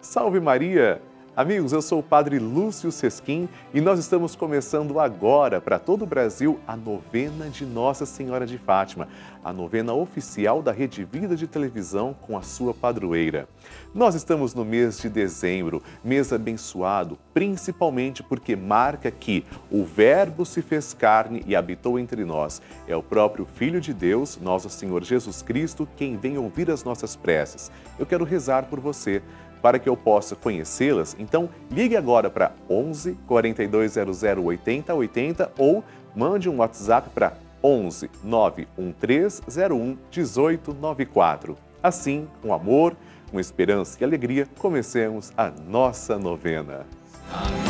Salve Maria! Amigos, eu sou o Padre Lúcio Sesquim e nós estamos começando agora para todo o Brasil a novena de Nossa Senhora de Fátima, a novena oficial da Rede Vida de Televisão com a sua padroeira. Nós estamos no mês de dezembro, mês abençoado, principalmente porque marca que o Verbo se fez carne e habitou entre nós. É o próprio Filho de Deus, nosso Senhor Jesus Cristo, quem vem ouvir as nossas preces. Eu quero rezar por você para que eu possa conhecê-las, então ligue agora para 11 4200 80 80 ou mande um WhatsApp para 11 91301 1894. Assim, com amor, com esperança e alegria, comecemos a nossa novena. Amém,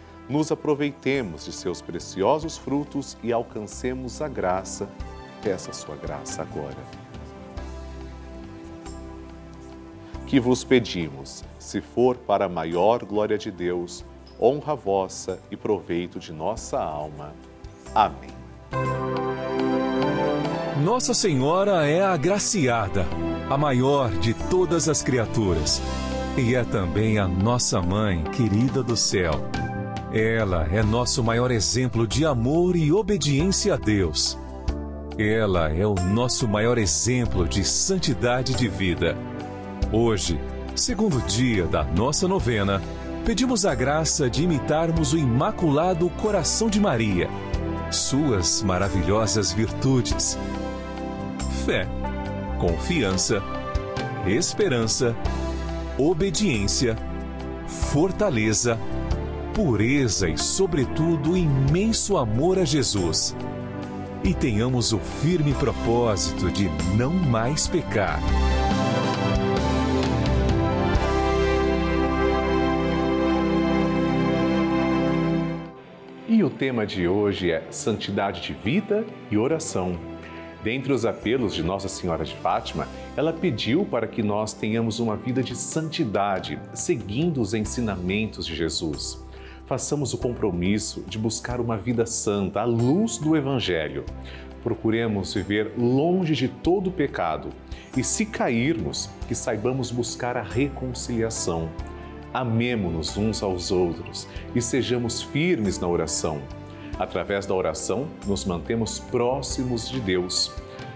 nos aproveitemos de seus preciosos frutos e alcancemos a graça. Peça sua graça agora. Que vos pedimos, se for para a maior glória de Deus, honra vossa e proveito de nossa alma. Amém. Nossa Senhora é a agraciada, a maior de todas as criaturas, e é também a nossa mãe querida do céu. Ela é nosso maior exemplo de amor e obediência a Deus. Ela é o nosso maior exemplo de santidade de vida. Hoje, segundo dia da nossa novena, pedimos a graça de imitarmos o Imaculado Coração de Maria, suas maravilhosas virtudes: fé, confiança, esperança, obediência, fortaleza pureza e, sobretudo, imenso amor a Jesus. E tenhamos o firme propósito de não mais pecar. E o tema de hoje é Santidade de Vida e Oração. Dentre os apelos de Nossa Senhora de Fátima, ela pediu para que nós tenhamos uma vida de santidade, seguindo os ensinamentos de Jesus. Façamos o compromisso de buscar uma vida santa à luz do Evangelho. Procuremos viver longe de todo pecado e, se cairmos, que saibamos buscar a reconciliação. Amemo-nos uns aos outros e sejamos firmes na oração Através da oração, nos mantemos próximos de Deus.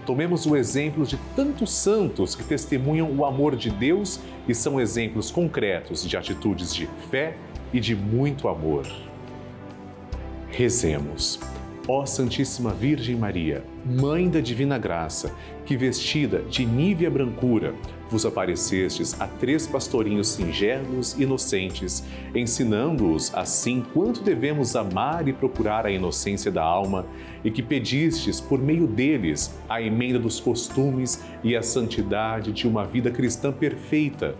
Tomemos o exemplo de tantos santos que testemunham o amor de Deus e são exemplos concretos de atitudes de fé e de muito amor. Rezemos. Ó Santíssima Virgem Maria, Mãe da Divina Graça, que vestida de nívea brancura, vos aparecestes a três pastorinhos singelos e inocentes, ensinando-os assim quanto devemos amar e procurar a inocência da alma, e que pedistes por meio deles a emenda dos costumes e a santidade de uma vida cristã perfeita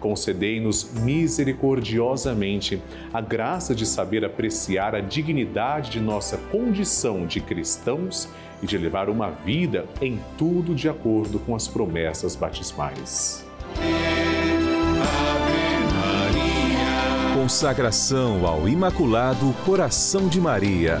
concedei-nos misericordiosamente a graça de saber apreciar a dignidade de nossa condição de cristãos e de levar uma vida em tudo de acordo com as promessas batismais. Consagração ao Imaculado Coração de Maria.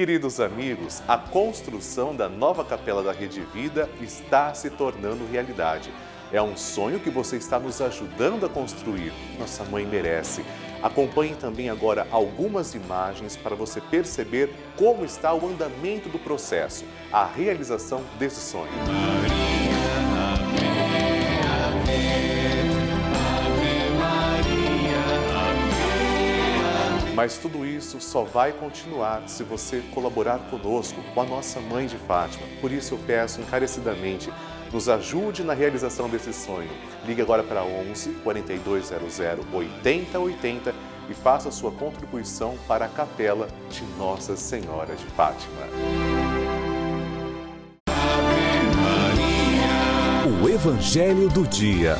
Queridos amigos, a construção da nova capela da Rede Vida está se tornando realidade. É um sonho que você está nos ajudando a construir. Nossa mãe merece. Acompanhe também agora algumas imagens para você perceber como está o andamento do processo, a realização desse sonho. Mas tudo isso só vai continuar se você colaborar conosco, com a nossa Mãe de Fátima. Por isso eu peço encarecidamente, nos ajude na realização desse sonho. Ligue agora para 11 4200 8080 e faça sua contribuição para a capela de Nossa Senhora de Fátima. O Evangelho do Dia.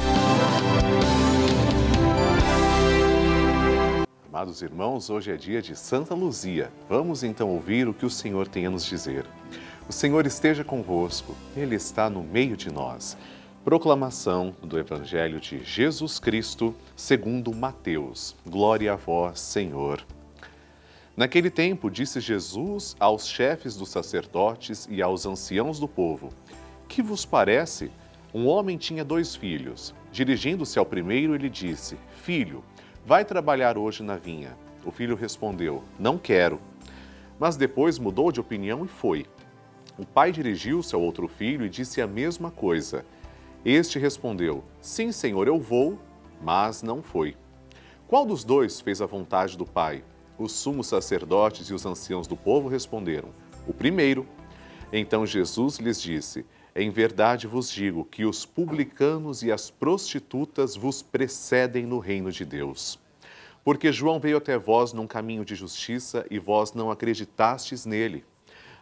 Amados irmãos, hoje é dia de Santa Luzia. Vamos então ouvir o que o Senhor tem a nos dizer. O Senhor esteja convosco, Ele está no meio de nós. Proclamação do Evangelho de Jesus Cristo, segundo Mateus. Glória a vós, Senhor. Naquele tempo, disse Jesus aos chefes dos sacerdotes e aos anciãos do povo: Que vos parece? Um homem tinha dois filhos. Dirigindo-se ao primeiro, ele disse: Filho, Vai trabalhar hoje na vinha. O filho respondeu: Não quero. Mas depois mudou de opinião e foi. O pai dirigiu-se ao outro filho e disse a mesma coisa. Este respondeu: Sim, senhor, eu vou, mas não foi. Qual dos dois fez a vontade do pai? Os sumos sacerdotes e os anciãos do povo responderam: O primeiro. Então Jesus lhes disse: Em verdade vos digo que os publicanos e as prostitutas vos precedem no reino de Deus. Porque João veio até vós num caminho de justiça e vós não acreditastes nele.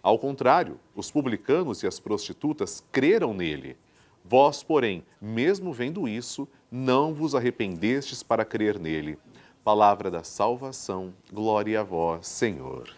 Ao contrário, os publicanos e as prostitutas creram nele. Vós, porém, mesmo vendo isso, não vos arrependestes para crer nele. Palavra da salvação, glória a vós, Senhor.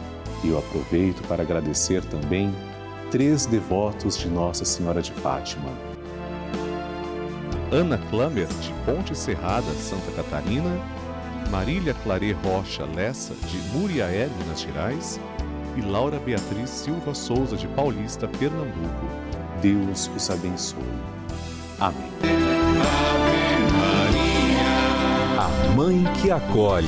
E eu aproveito para agradecer também três devotos de Nossa Senhora de Fátima. Ana Klammer, de Ponte Serrada, Santa Catarina, Marília Clare Rocha Lessa, de Muriaé, Minas Gerais, e Laura Beatriz Silva Souza, de Paulista, Pernambuco. Deus os abençoe. Amém. Ave Maria. A Mãe que acolhe.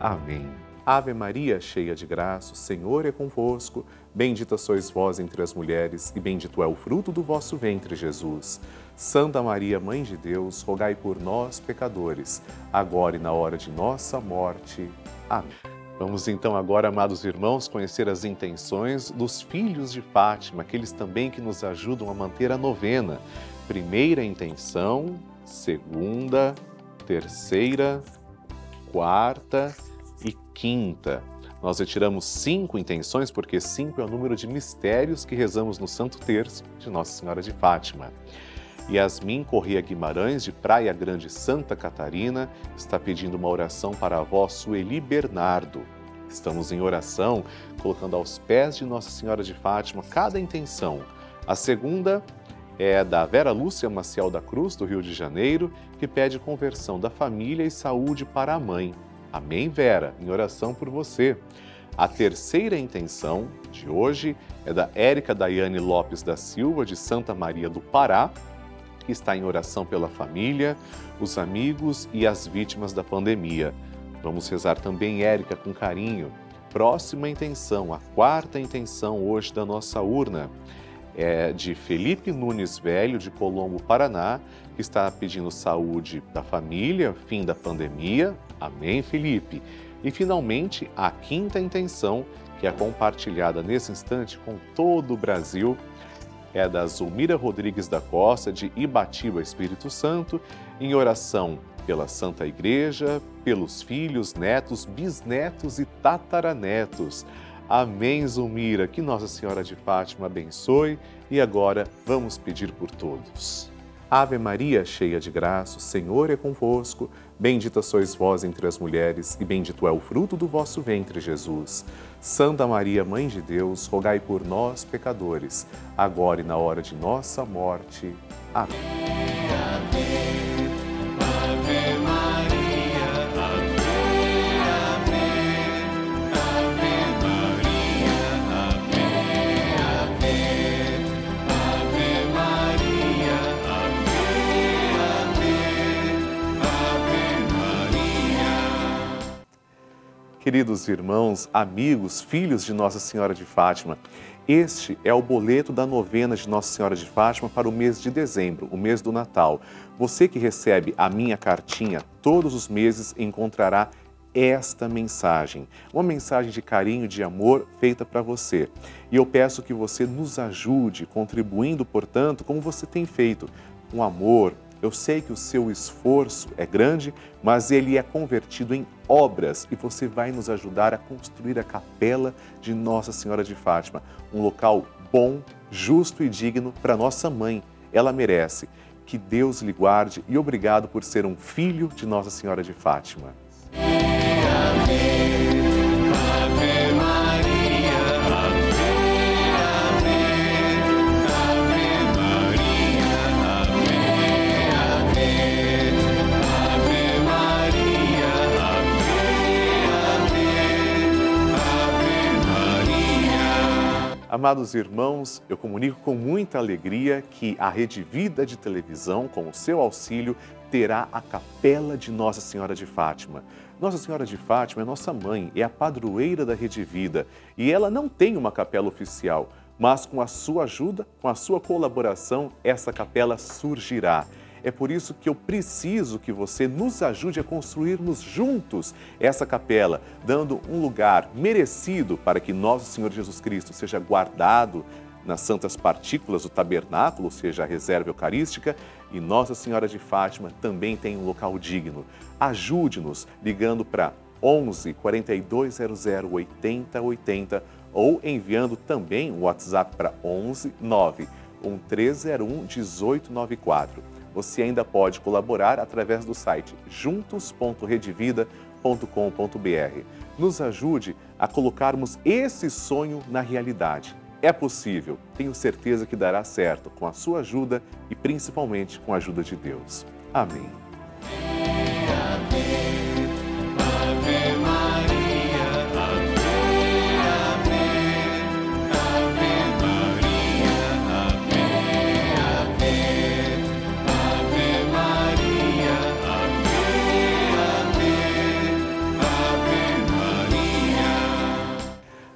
Amém. Ave Maria, cheia de graça, o Senhor é convosco. Bendita sois vós entre as mulheres, e bendito é o fruto do vosso ventre, Jesus. Santa Maria, Mãe de Deus, rogai por nós, pecadores, agora e na hora de nossa morte. Amém. Vamos então agora, amados irmãos, conhecer as intenções dos filhos de Fátima, aqueles também que nos ajudam a manter a novena. Primeira intenção, segunda, terceira, quarta e quinta. Nós retiramos cinco intenções, porque cinco é o número de mistérios que rezamos no Santo Terço de Nossa Senhora de Fátima. Yasmin Corrêa Guimarães, de Praia Grande, Santa Catarina, está pedindo uma oração para a avó Sueli Bernardo. Estamos em oração, colocando aos pés de Nossa Senhora de Fátima cada intenção. A segunda é da Vera Lúcia Maciel da Cruz, do Rio de Janeiro, que pede conversão da família e saúde para a mãe. Amém, Vera, em oração por você. A terceira intenção de hoje é da Érica Daiane Lopes da Silva, de Santa Maria do Pará, que está em oração pela família, os amigos e as vítimas da pandemia. Vamos rezar também, Érica, com carinho. Próxima intenção, a quarta intenção hoje da nossa urna é de Felipe Nunes Velho, de Colombo, Paraná, que está pedindo saúde da família, fim da pandemia. Amém, Felipe. E finalmente, a quinta intenção, que é compartilhada nesse instante com todo o Brasil, é da Zulmira Rodrigues da Costa, de Ibatiba, Espírito Santo, em oração pela Santa Igreja, pelos filhos, netos, bisnetos e tataranetos. Amém, Zulmira. Que Nossa Senhora de Fátima abençoe. E agora vamos pedir por todos. Ave Maria, cheia de graça, o Senhor é convosco. Bendita sois vós entre as mulheres, e bendito é o fruto do vosso ventre, Jesus. Santa Maria, Mãe de Deus, rogai por nós, pecadores, agora e na hora de nossa morte. Amém. Queridos irmãos, amigos, filhos de Nossa Senhora de Fátima, este é o boleto da novena de Nossa Senhora de Fátima para o mês de dezembro, o mês do Natal. Você que recebe a minha cartinha todos os meses encontrará esta mensagem, uma mensagem de carinho, de amor feita para você. E eu peço que você nos ajude, contribuindo, portanto, como você tem feito, com amor. Eu sei que o seu esforço é grande, mas ele é convertido em obras e você vai nos ajudar a construir a capela de Nossa Senhora de Fátima, um local bom, justo e digno para nossa mãe. Ela merece. Que Deus lhe guarde e obrigado por ser um filho de Nossa Senhora de Fátima. Amados irmãos, eu comunico com muita alegria que a Rede Vida de Televisão, com o seu auxílio, terá a Capela de Nossa Senhora de Fátima. Nossa Senhora de Fátima é nossa mãe, é a padroeira da Rede Vida e ela não tem uma capela oficial, mas com a sua ajuda, com a sua colaboração, essa capela surgirá. É por isso que eu preciso que você nos ajude a construirmos juntos essa capela, dando um lugar merecido para que nosso Senhor Jesus Cristo seja guardado nas santas partículas do tabernáculo, ou seja, a reserva eucarística, e Nossa Senhora de Fátima também tem um local digno. Ajude-nos ligando para 11 4200 8080 ou enviando também o WhatsApp para 11 9 1301 1894 você ainda pode colaborar através do site juntos.redevida.com.br. Nos ajude a colocarmos esse sonho na realidade. É possível, tenho certeza que dará certo com a sua ajuda e principalmente com a ajuda de Deus. Amém.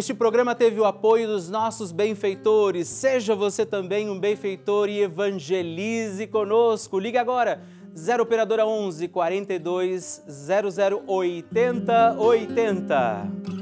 Este programa teve o apoio dos nossos benfeitores. Seja você também um benfeitor e evangelize conosco. Ligue agora 0 operadora 11 42 00 80 80.